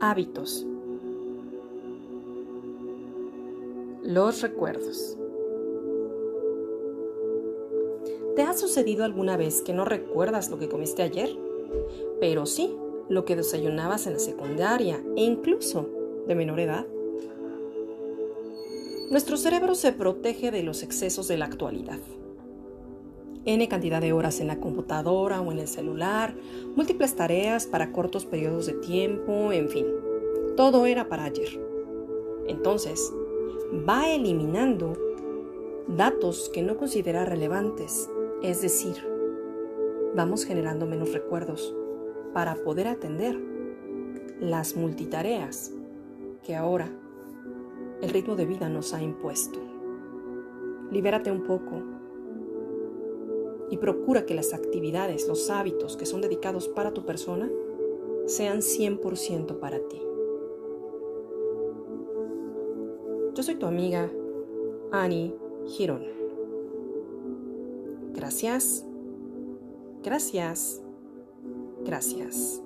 hábitos. Los recuerdos. ¿Te ha sucedido alguna vez que no recuerdas lo que comiste ayer? Pero sí lo que desayunabas en la secundaria e incluso de menor edad. Nuestro cerebro se protege de los excesos de la actualidad. N cantidad de horas en la computadora o en el celular, múltiples tareas para cortos periodos de tiempo, en fin, todo era para ayer. Entonces, va eliminando datos que no considera relevantes, es decir, vamos generando menos recuerdos para poder atender las multitareas que ahora el ritmo de vida nos ha impuesto. Libérate un poco y procura que las actividades, los hábitos que son dedicados para tu persona sean 100% para ti. Yo soy tu amiga Annie Girón. Gracias, gracias, gracias.